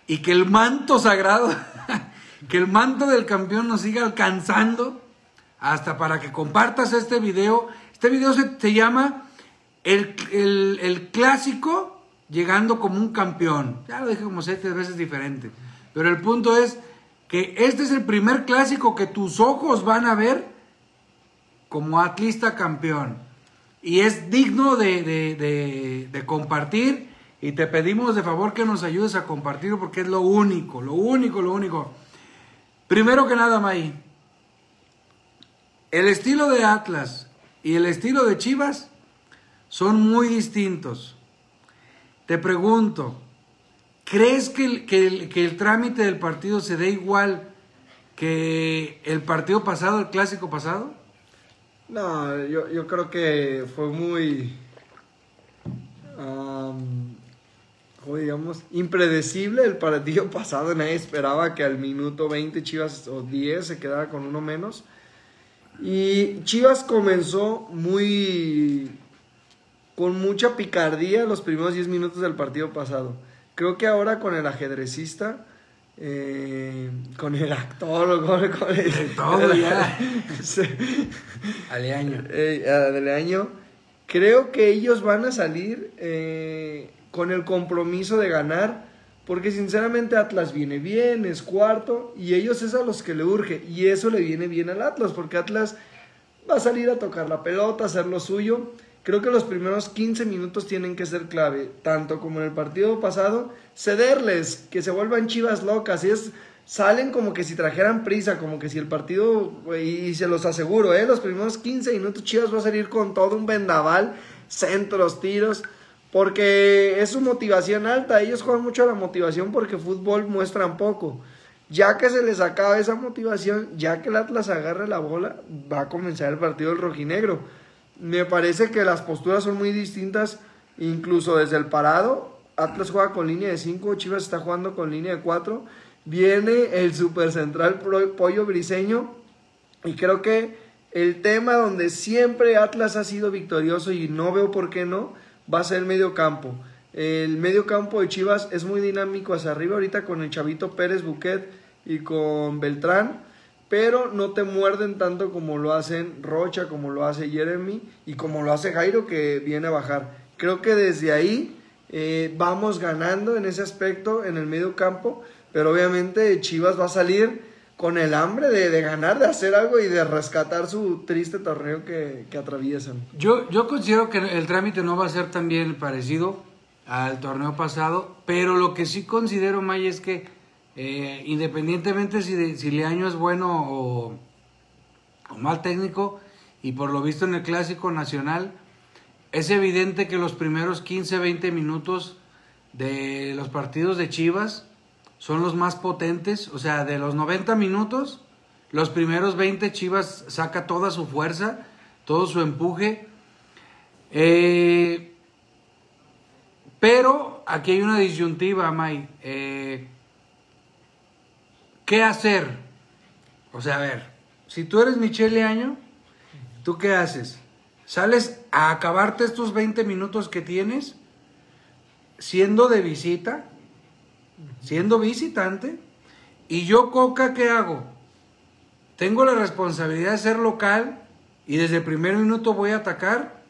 y que el manto sagrado, <laughs> que el manto del campeón nos siga alcanzando hasta para que compartas este video. Este video se, llama el, el, clásico llegando como un campeón. Ya lo dije como siete veces diferente. Pero el punto es que este es el primer clásico que tus ojos van a ver como atlista campeón. Y es digno de, de, compartir y te pedimos de favor que nos ayudes a compartirlo porque es lo único, lo único, lo único. Primero que nada, May, el estilo de Atlas y el estilo de Chivas son muy distintos. Te pregunto, ¿crees que el, que el, trámite del partido se dé igual que el partido pasado, el clásico pasado? No, yo, yo creo que fue muy, digamos, impredecible el partido <laughs> pasado. Nadie esperaba que al minuto 20 Chivas o 10 se quedara con uno menos. Y Chivas comenzó muy con mucha picardía los primeros 10 minutos del partido pasado. Creo que ahora con el ajedrecista, eh, con el actor, con, con el, todo ya. <laughs> Aleaño. Eh, creo que ellos van a salir eh, con el compromiso de ganar porque sinceramente Atlas viene bien, es cuarto, y ellos es a los que le urge. Y eso le viene bien al Atlas, porque Atlas va a salir a tocar la pelota, hacer lo suyo. Creo que los primeros 15 minutos tienen que ser clave, tanto como en el partido pasado, cederles, que se vuelvan chivas locas. Y es, salen como que si trajeran prisa, como que si el partido, y se los aseguro, ¿eh? los primeros 15 minutos Chivas va a salir con todo un vendaval, centros, tiros porque es su motivación alta. Ellos juegan mucho a la motivación porque fútbol muestran poco. Ya que se les acaba esa motivación, ya que el Atlas agarre la bola, va a comenzar el partido del rojinegro. Me parece que las posturas son muy distintas, incluso desde el parado. Atlas juega con línea de 5, Chivas está jugando con línea de 4. Viene el super central Pollo Briseño y creo que el tema donde siempre Atlas ha sido victorioso y no veo por qué no, va a ser medio campo. El medio campo de Chivas es muy dinámico hacia arriba ahorita con el Chavito Pérez Buquet y con Beltrán, pero no te muerden tanto como lo hacen Rocha, como lo hace Jeremy y como lo hace Jairo que viene a bajar. Creo que desde ahí eh, vamos ganando en ese aspecto en el medio campo, pero obviamente Chivas va a salir con el hambre de, ganar, de hacer algo y de rescatar su triste torneo que, atraviesan. Yo, yo considero que el trámite no va a ser tan bien parecido al torneo pasado, pero lo que sí considero, May, es que eh, independientemente si, de, si Leaño es bueno o, o mal técnico, y por lo visto en el Clásico Nacional, es evidente que los primeros 15, 20 minutos de los partidos de Chivas son los más potentes. O sea, de los 90 minutos, los primeros 20 Chivas saca toda su fuerza, todo su empuje. Eh, pero aquí hay una disyuntiva, May. Eh, ¿Qué hacer? O sea, a ver, si tú eres Michelle Año, ¿tú qué haces? ¿Sales a acabarte estos 20 minutos que tienes siendo de visita? Siendo visitante. Y yo, Coca, ¿qué hago? Tengo la responsabilidad de ser local y desde el primer minuto voy a atacar.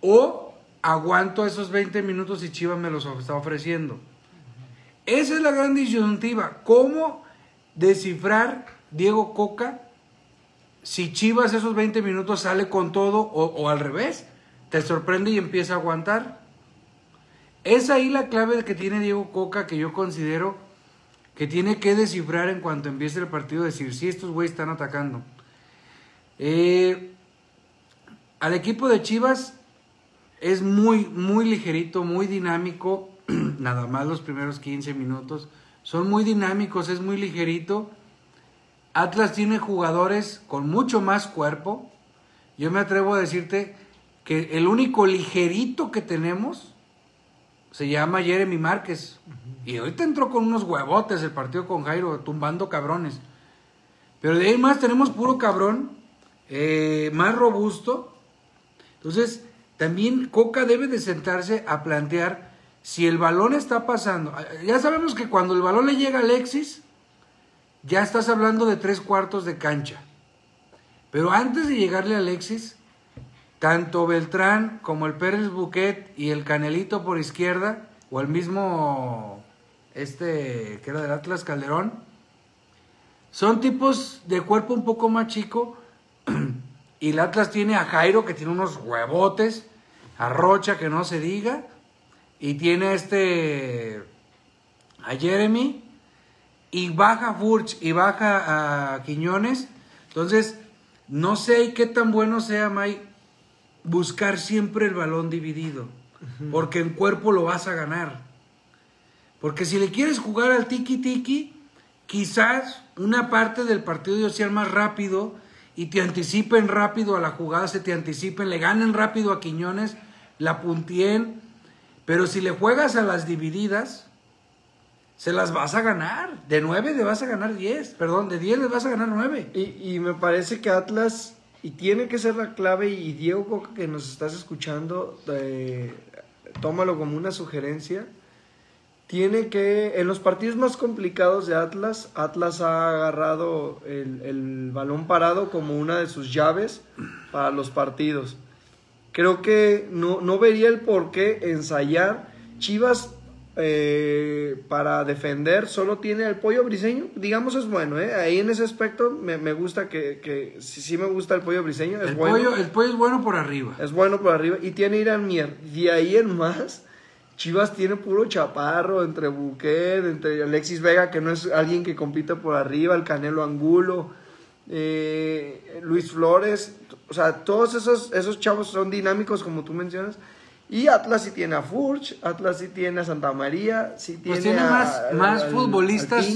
O aguanto esos 20 minutos y Chivas me los está ofreciendo. Esa es la gran disyuntiva. ¿Cómo descifrar Diego Coca si Chivas esos 20 minutos sale con todo o, o al revés? Te sorprende y empieza a aguantar. Es ahí la clave que tiene Diego Coca que yo considero que tiene que descifrar en cuanto empiece el partido, decir si estos güeyes están atacando. Eh, al equipo de Chivas es muy, muy ligerito, muy dinámico, <clears throat> nada más los primeros 15 minutos. Son muy dinámicos, es muy ligerito. Atlas tiene jugadores con mucho más cuerpo. Yo me atrevo a decirte que el único ligerito que tenemos se llama Jeremy Márquez. Y ahorita entró con unos huevotes el partido con Jairo, tumbando cabrones. Pero de ahí más tenemos puro cabrón eh, más robusto. Entonces, también Coca debe de sentarse a plantear si el balón está pasando. Ya sabemos que cuando el balón le llega a Alexis, ya estás hablando de tres cuartos de cancha. Pero antes de llegarle a Alexis, tanto Beltrán como el Pérez Buquet y el Canelito por izquierda, o el mismo, este que era del Atlas Calderón, son tipos de cuerpo un poco más chico. <clears throat> y el Atlas tiene a Jairo que tiene unos huevotes, a Rocha que no se diga, y tiene este a Jeremy, y baja Furch y baja a Quiñones. Entonces, no sé qué tan bueno sea, May, buscar siempre el balón dividido, porque en cuerpo lo vas a ganar. Porque si le quieres jugar al tiki-tiki, quizás una parte del partido sea más rápido y te anticipen rápido a la jugada, se te anticipen, le ganen rápido a Quiñones, la puntien. Pero si le juegas a las divididas, se las vas a ganar. De 9 le vas a ganar 10. Perdón, de 10 le vas a ganar 9. Y, y, me parece que Atlas, y tiene que ser la clave, y Diego Coca, que nos estás escuchando, eh, tómalo como una sugerencia tiene que, en los partidos más complicados de Atlas, Atlas ha agarrado el, balón parado como una de sus llaves para los partidos. Creo que no, no vería el por qué ensayar. Chivas eh, para defender solo tiene el pollo briseño, digamos es bueno, ¿eh? ahí en ese aspecto me, gusta que, que sí, me gusta el pollo briseño. Es el, bueno. pollo, el pollo es bueno por arriba. Es bueno por arriba y tiene Irán Mier. De ahí en más Chivas tiene puro chaparro entre Buquet, entre Alexis Vega, que no es alguien que compite por arriba, el Canelo Angulo, eh, Luis Flores, o sea, todos esos, esos chavos son dinámicos como tú mencionas. Y Atlas sí tiene a Furch, Atlas sí tiene a Santa María, sí pues tiene, tiene más, más futbolistas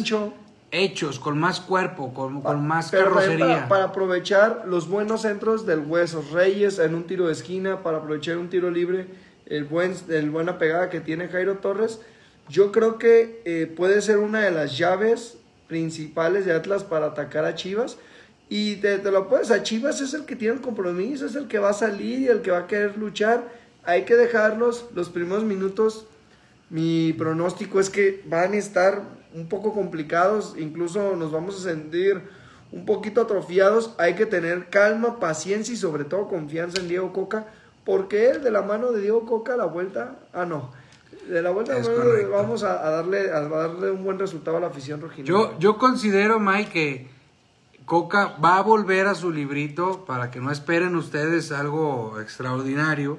hechos, con más cuerpo, con, con más carrocería. Para, para, aprovechar los buenos centros del Huesos Reyes en un tiro de esquina, para aprovechar un tiro libre el buen, el buena pegada que tiene Jairo Torres, yo creo que eh, puede ser una de las llaves principales de Atlas para atacar a Chivas. Y te, lo puedes, a Chivas es el que tiene el compromiso, es el que va a salir y el que va a querer luchar. Hay que dejarlos los primeros minutos. Mi pronóstico es que van a estar un poco complicados, incluso nos vamos a sentir un poquito atrofiados. Hay que tener calma, paciencia y sobre todo confianza en Diego Coca porque él de la mano de Diego Coca la vuelta, ah no, de la vuelta vamos a, darle, a darle un buen resultado a la afición rojinegro. Yo, yo considero, Mike, que Coca va a volver a su librito para que no esperen ustedes algo extraordinario.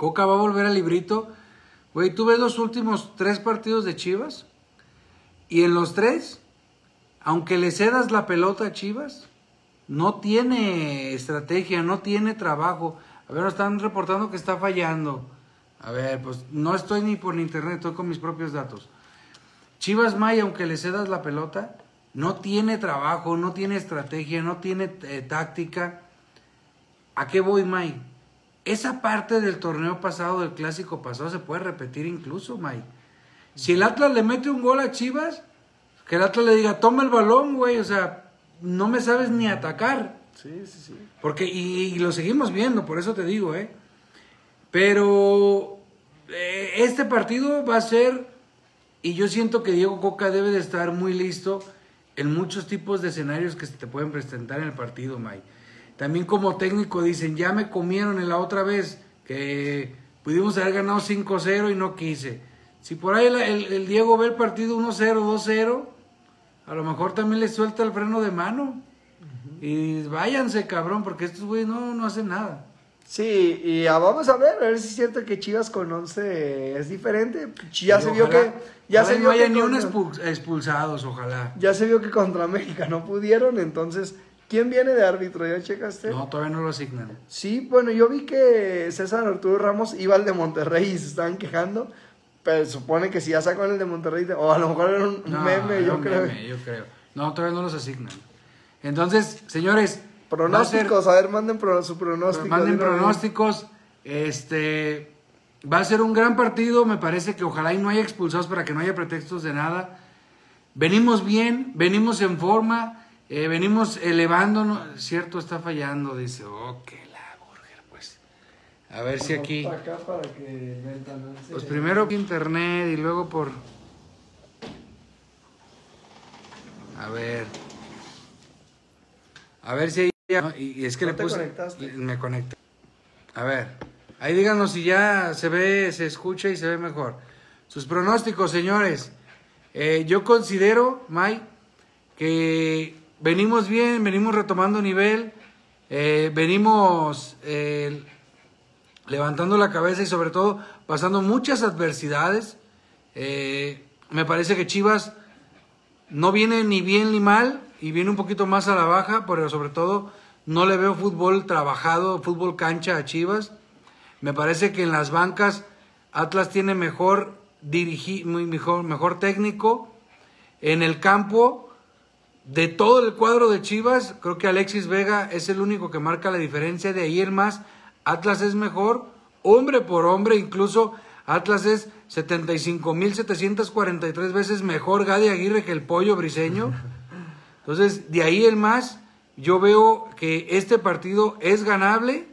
Coca va a volver al librito. Güey, tú ves los últimos tres partidos de Chivas y en los tres, aunque le cedas la pelota a Chivas, no tiene estrategia, no tiene trabajo. A ver, nos están reportando que está fallando. A ver, pues no estoy ni por internet, estoy con mis propios datos. Chivas May, aunque le cedas la pelota, no tiene trabajo, no tiene estrategia, no tiene eh, táctica. ¿A qué voy, May? Esa parte del torneo pasado, del clásico pasado, se puede repetir incluso, May. Si el Atlas le mete un gol a Chivas, que el Atlas le diga, toma el balón, güey, o sea, no me sabes ni atacar. Sí, sí, sí. Porque, y, lo seguimos viendo, por eso te digo, ¿eh? Pero eh, este partido va a ser, y yo siento que Diego Coca debe de estar muy listo en muchos tipos de escenarios que se te pueden presentar en el partido, May. También como técnico dicen, ya me comieron en la otra vez, que pudimos haber ganado 5-0 y no quise. Si por ahí el, Diego ve el partido 1-0, 2-0, a lo mejor también le suelta el freno de mano. Y váyanse, cabrón, porque estos güeyes no, no hacen nada. Sí, y vamos a ver, a ver si es cierto que Chivas con 11 es diferente. Ya se vio que. Ya se vio no haya ni un expulsados, ojalá. Ya se vio que contra América no pudieron, entonces. ¿Quién viene de árbitro? ¿Ya checaste? No, todavía no lo asignan. Sí, bueno, yo vi que César Arturo Ramos iba al de Monterrey y se estaban quejando. Pero supone que si ya sacó el de Monterrey, o a lo mejor era un meme, yo creo. yo creo. No, todavía no los asignan. Entonces, señores. Pronósticos, a, ver, manden su pronóstico. Manden pronósticos. Este. Va a ser un gran partido. Me parece que ojalá y no haya expulsados para que no haya pretextos de nada. Venimos bien, venimos en forma. Eh, venimos elevándonos, cierto, está fallando, dice, ok, la burger, pues. A ver si aquí. Acá para que Pues primero por internet y luego por. A ver. A ver si ahí. ya- Y, y es que ¿No le te puse. conectaste? Me conecté. A ver. Ahí díganos si ya se ve, se escucha y se ve mejor. Sus pronósticos, señores. Eh, yo considero, May, que venimos bien, venimos retomando nivel, eh, venimos eh, levantando la cabeza y sobre todo pasando muchas adversidades. Eh, me parece que Chivas no viene ni bien ni mal y viene un poquito más a la baja, pero sobre todo no le veo fútbol trabajado, fútbol cancha a Chivas. Me parece que en las bancas Atlas tiene mejor dirigi muy mejor, mejor técnico. En el campo, de todo el cuadro de Chivas, creo que Alexis Vega es el único que marca la diferencia. De ahí en más, Atlas es mejor, hombre por hombre, incluso Atlas es 75.743 veces mejor Gadi Aguirre que el pollo briseño. Entonces, de ahí en más, yo veo que este partido es ganable.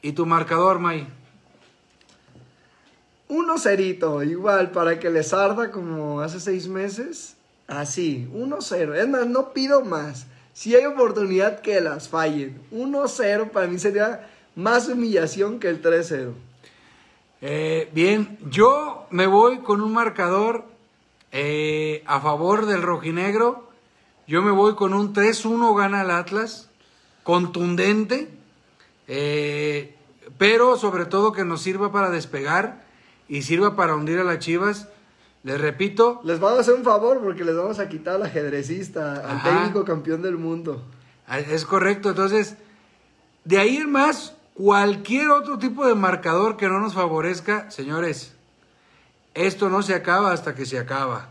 ¿Y tu marcador, May? Uno cerito, igual, para que les arda como hace seis meses. Así, 1-0. Es más, no pido más. Si hay oportunidad que las fallen. 1-0 para mí sería más humillación que el 3-0. Eh, bien, yo me voy con un marcador eh, a favor del rojinegro. Yo me voy con un 3-1 gana el Atlas, contundente, eh, pero sobre todo que nos sirva para despegar y sirva para hundir a las Chivas. Les repito, Les vamos a hacer un favor porque les vamos a quitar al ajedrecista, al técnico campeón del mundo. Ah, Es correcto, entonces, de ahí en más, cualquier otro tipo de marcador que no nos favorezca, señores, esto no se acaba hasta que se acaba.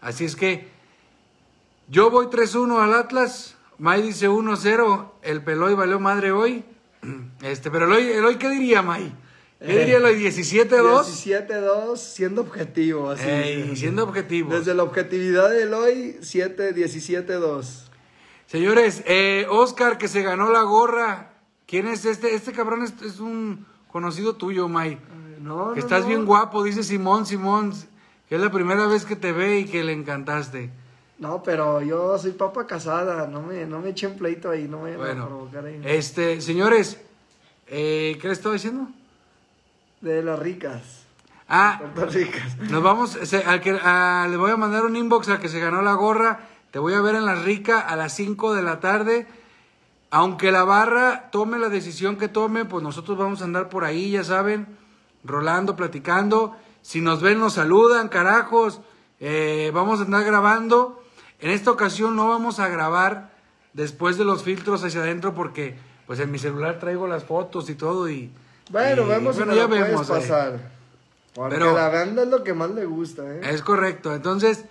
Así es que yo voy 3-1 al Atlas, May dice 1-0, el Peloy valió madre hoy. <clears throat> Este, pero el hoy, el hoy ¿qué diría May? ¿Qué Eh, diría hoy? ¿17-2? 17-2, siendo objetivo, así. Ey, siendo objetivos. Desde la objetividad del hoy, 7, 17-2. Señores, eh, Oscar que se ganó la gorra. ¿Quién es este? Este cabrón es, es un conocido tuyo, May. No, Que no, estás no. bien guapo, dice Simón Simón, que es la primera vez que te ve y que le encantaste. No, pero yo soy papa casada, no me, no me echen pleito ahí, no me vayan a Bueno, provocar ahí. este, señores, eh, ¿qué le estaba diciendo? De las ricas, Ah, Puerto Ricas. nos vamos, se- al que, a- le voy a mandar un inbox al que se ganó la gorra. Te voy a ver en la rica a las 5 de la tarde. Aunque la barra tome la decisión que tome, pues nosotros vamos a andar por ahí, ya saben, rolando, platicando. Si nos ven, nos saludan, carajos. Eh, vamos a andar grabando. En esta ocasión no vamos a grabar después de los filtros hacia adentro porque pues en mi celular traigo las fotos y todo y... Bueno, y, vemos bueno, si ya vemos. eh. pasar. Porque Pero- la banda es lo que más le gusta, ¿eh? Es correcto. Entonces,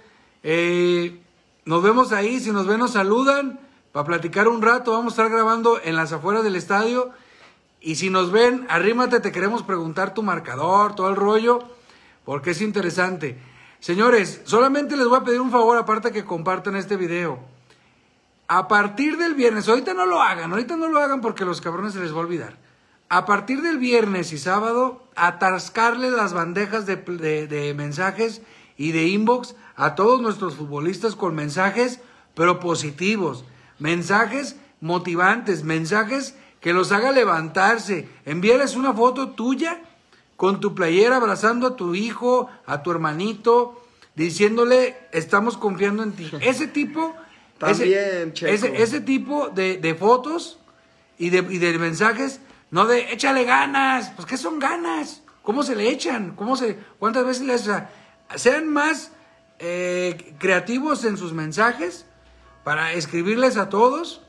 eh, nos vemos ahí. Si nos ven, nos saludan para platicar un rato. Vamos a estar grabando en las afueras del estadio. Y si nos ven, arrímate, te queremos preguntar tu marcador, todo el rollo, porque es interesante. Señores, solamente les voy a pedir un favor, aparte que compartan este video. A partir del viernes, ahorita no lo hagan, ahorita no lo hagan porque los cabrones se les va a olvidar. A partir del viernes y sábado, atascarle las bandejas de, de- de mensajes y de inbox a todos nuestros futbolistas con mensajes, pero positivos. Mensajes motivantes, mensajes que los haga levantarse. Envíales una foto tuya con tu playera abrazando a tu hijo, a tu hermanito, diciéndole, estamos confiando en ti. Ese tipo, También, ese, Checo. ese, ese tipo de, de fotos y de, y de mensajes, no de échale ganas, pues ¿qué son ganas? ¿Cómo se le echan? ¿Cómo se, ¿Cuántas veces les... o sea, sean más eh, creativos en sus mensajes para escribirles a todos,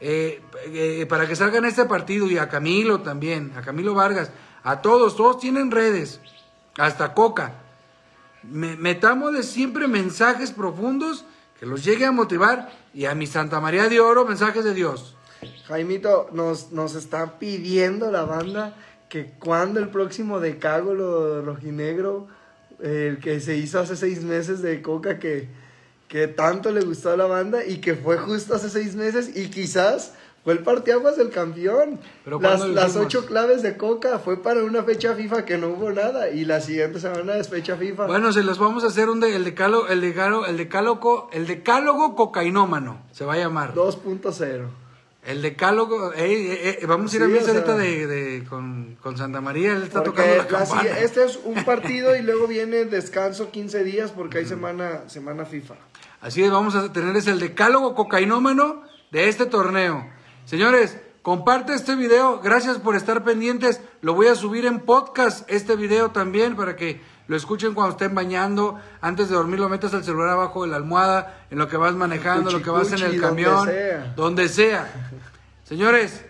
eh, eh, para que salgan este partido y a Camilo también, a Camilo Vargas, a todos, todos tienen redes, hasta Coca. Me, metamos de siempre mensajes profundos que los llegue a motivar y a mi Santa María de Oro mensajes de Dios. Jaimito, nos, nos está pidiendo la banda que cuando el próximo decágolo rojinegro, el que se hizo hace seis meses de Coca, que, que tanto le gustó a la banda y que fue justo hace seis meses y quizás fue el partiaguas del campeón. Pero las, ¿cuándo las ocho claves de Coca fue para una fecha FIFA que no hubo nada y la siguiente semana es fecha FIFA. Bueno, se los vamos a hacer un de, el decálogo, el decálogo, el decálogo cocainómano, se va a llamar. 2.0. El decálogo, eh, eh, eh, vamos a ir a misa ahorita de, de- con, con Santa María, él está tocando la campana. este es un <laughs> partido y luego viene descanso 15 días porque hay semana, semana FIFA. Así es, vamos a tener es el decálogo cocainómano de este torneo. Señores, comparte este video, gracias por estar pendientes. Lo voy a subir en podcast, este video también, para que lo escuchen cuando estén bañando. Antes de dormir lo metas el celular abajo de la almohada, en lo que vas manejando, lo que vas en el camión, donde sea. donde sea. Señores,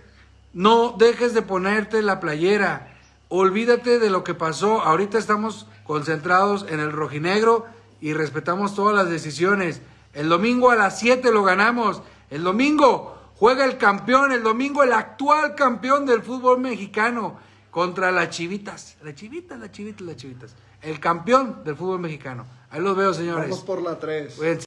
no dejes de ponerte la playera. Olvídate de lo que pasó. Ahorita estamos concentrados en el rojinegro y respetamos todas las decisiones. El domingo a las 7 lo ganamos. El domingo juega el campeón, el domingo el actual campeón del fútbol mexicano contra las chivitas. Las chivitas, las chivitas, las chivitas. El campeón del fútbol mexicano. Ahí los veo, señores. Vamos por la 3. Cuídense.